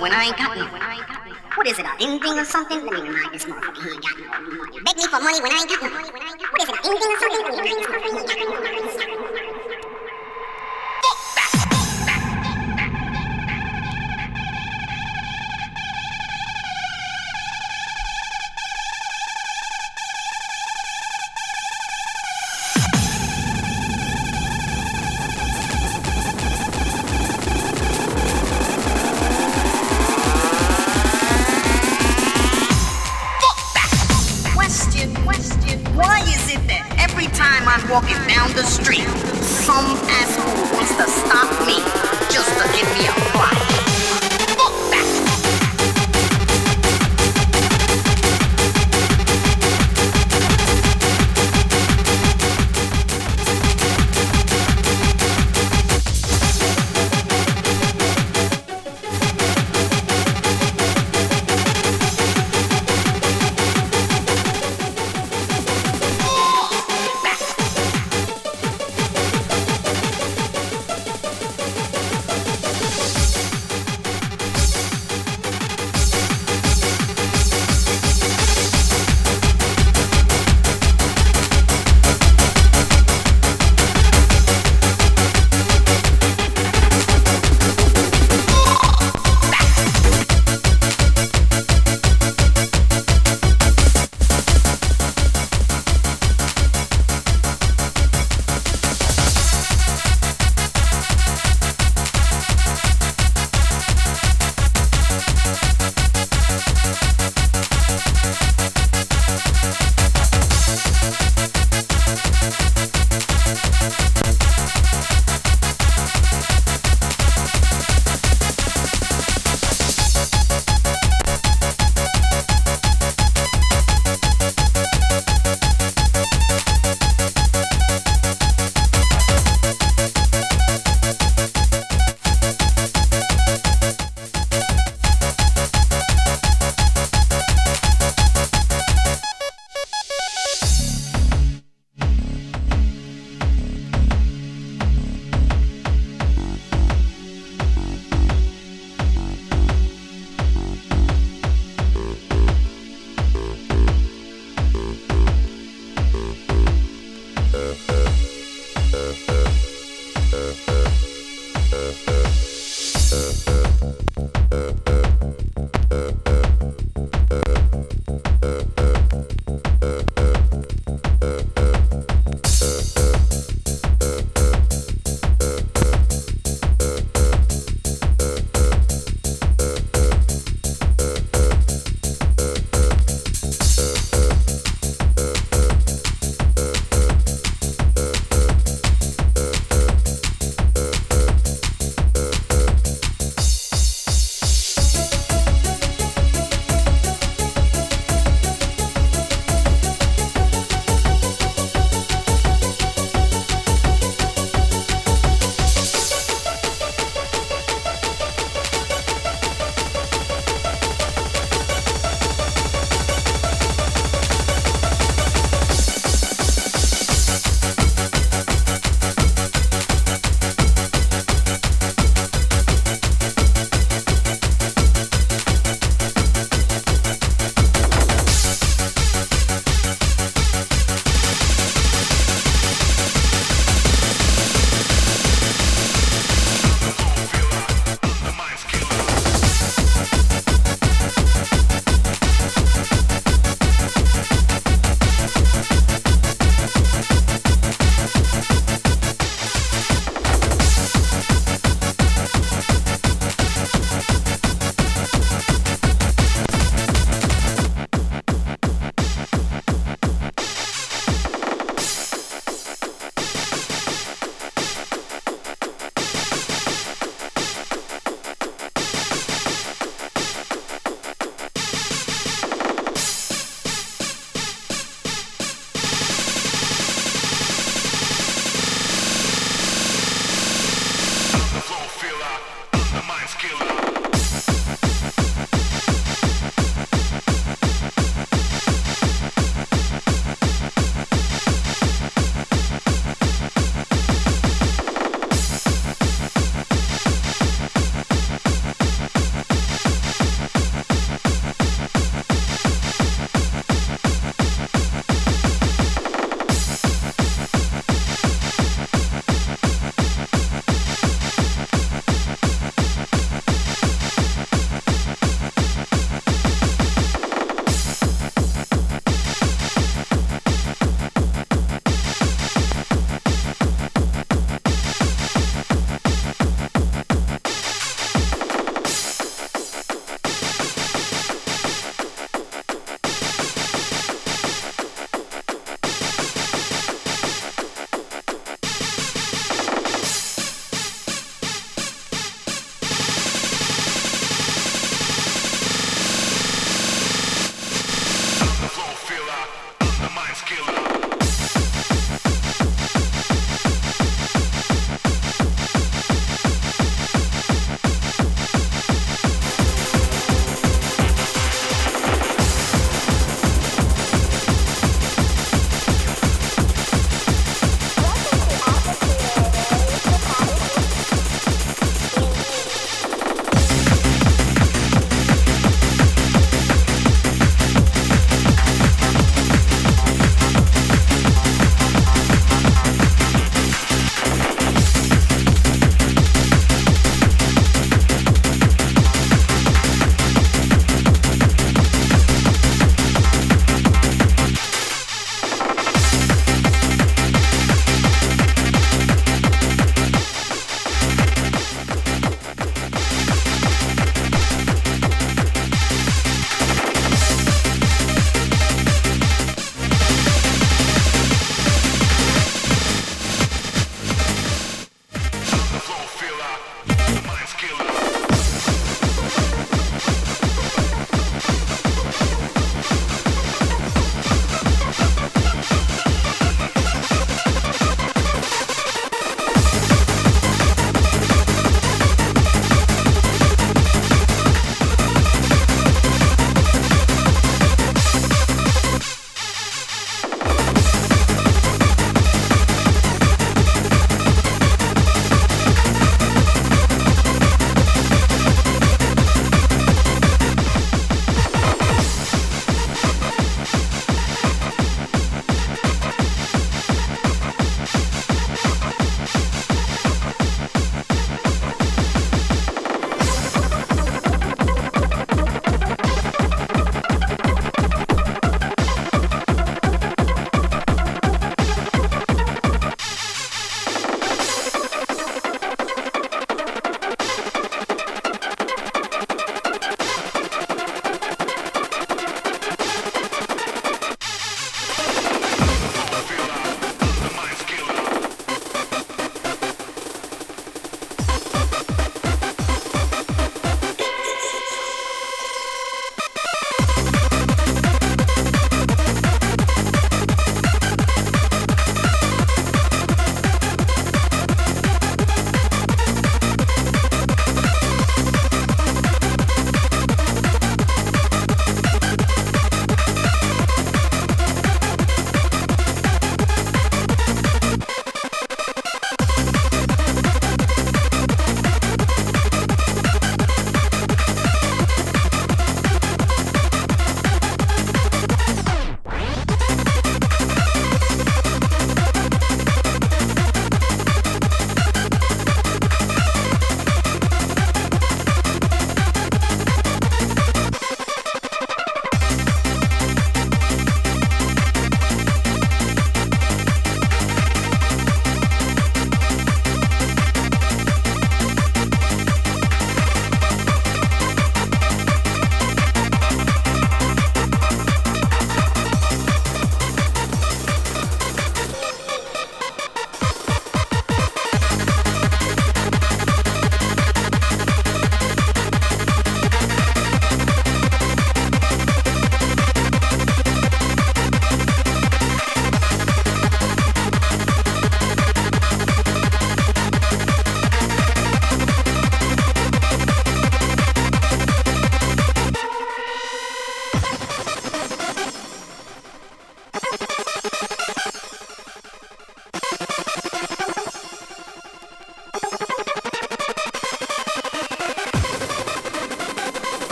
when I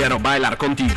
quiero bailar contigo.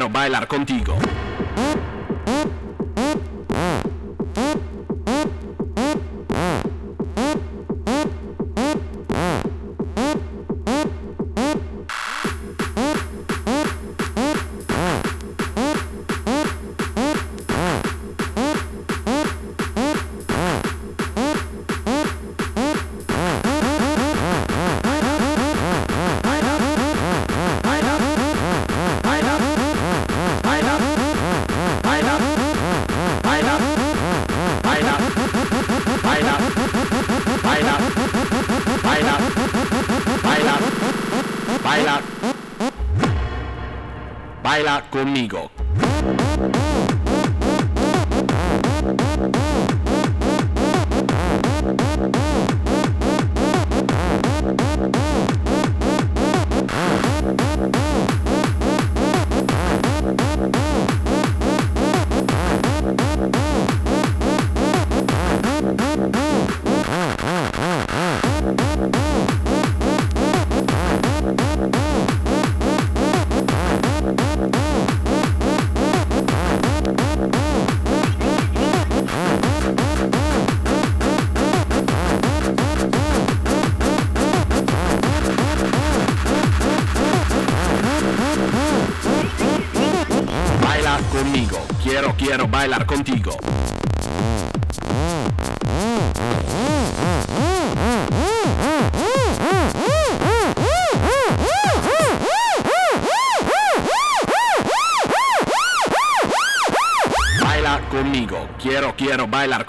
Quiero, bailar contigo. Conmigo.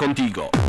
Contigo.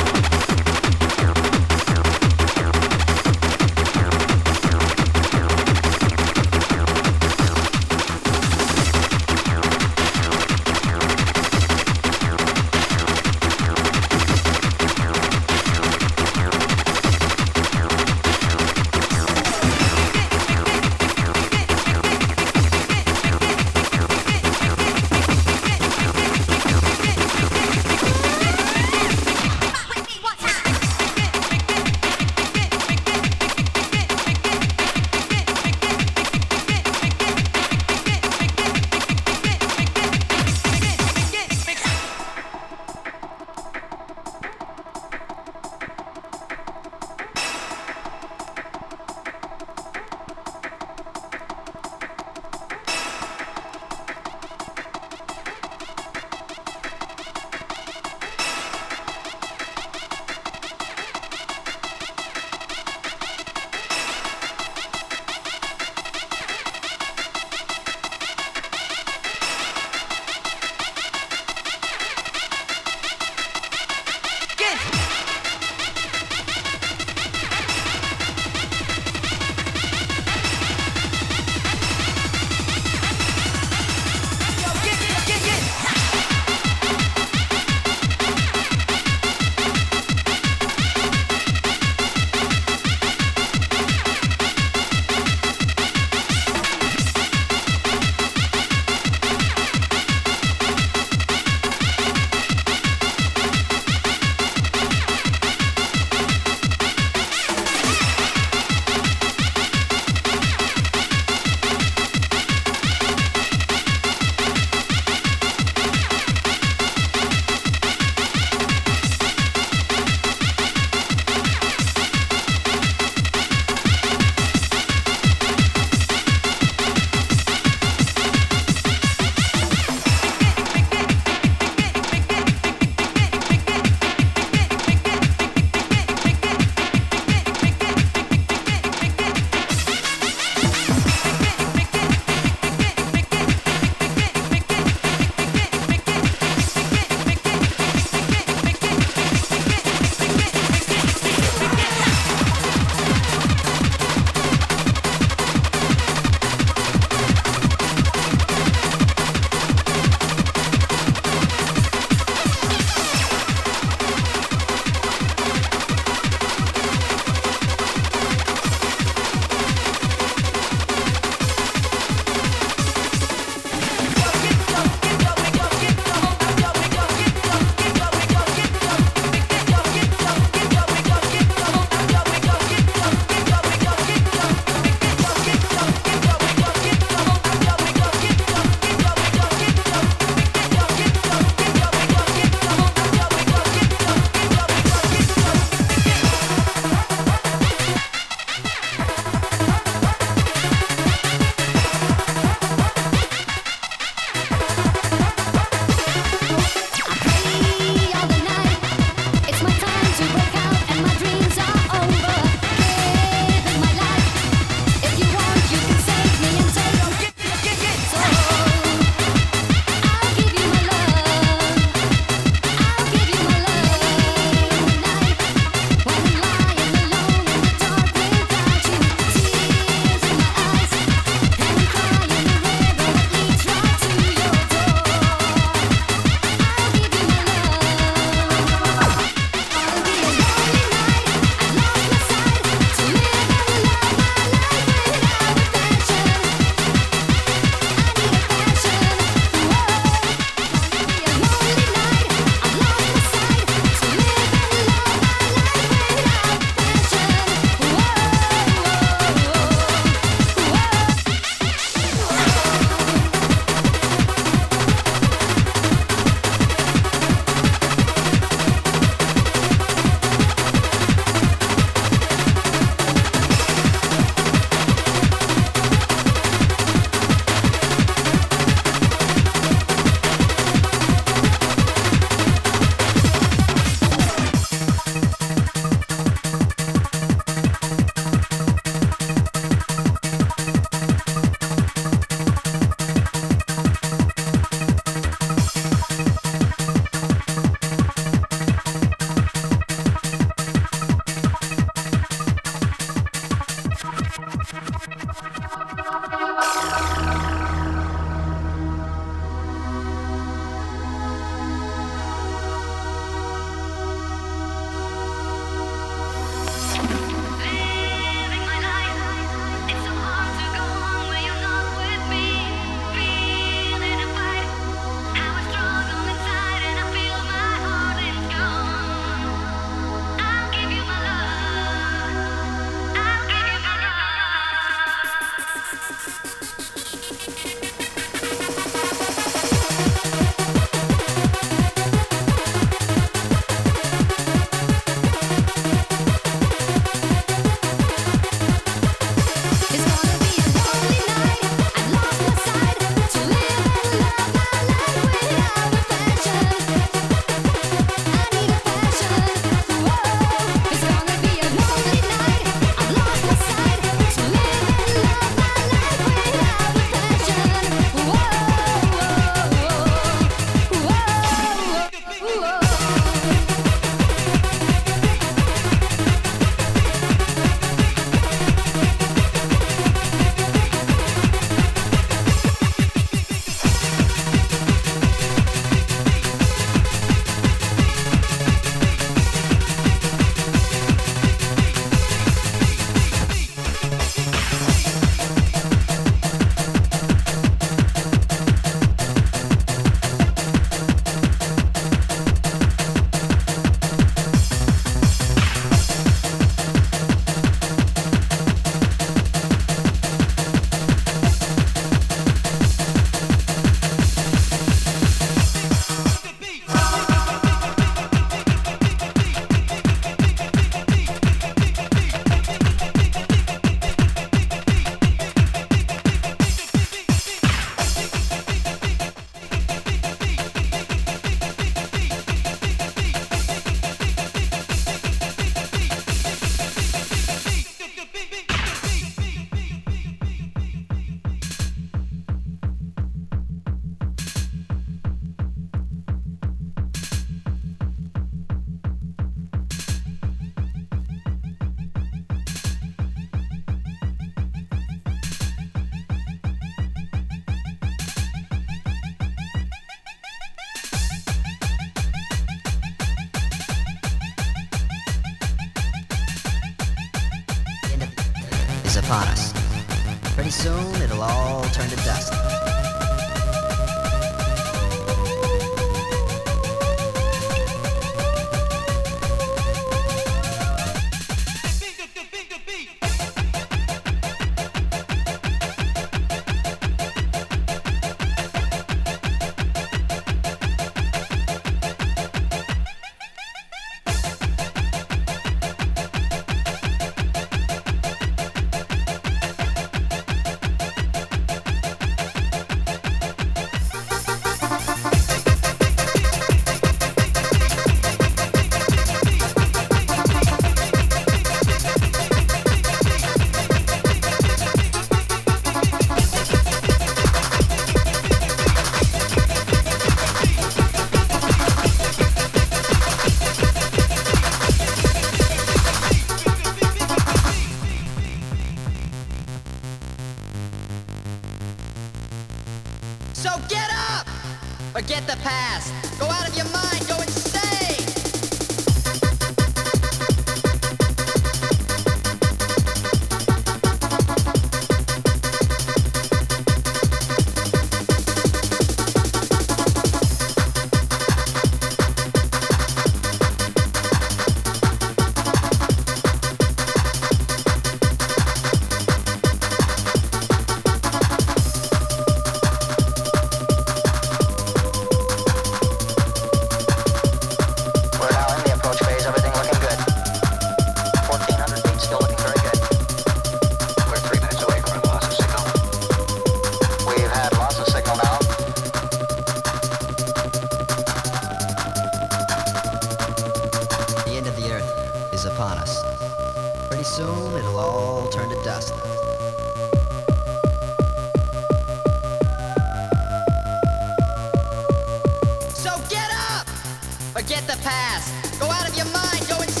Past. Go out of your mind. Go insane!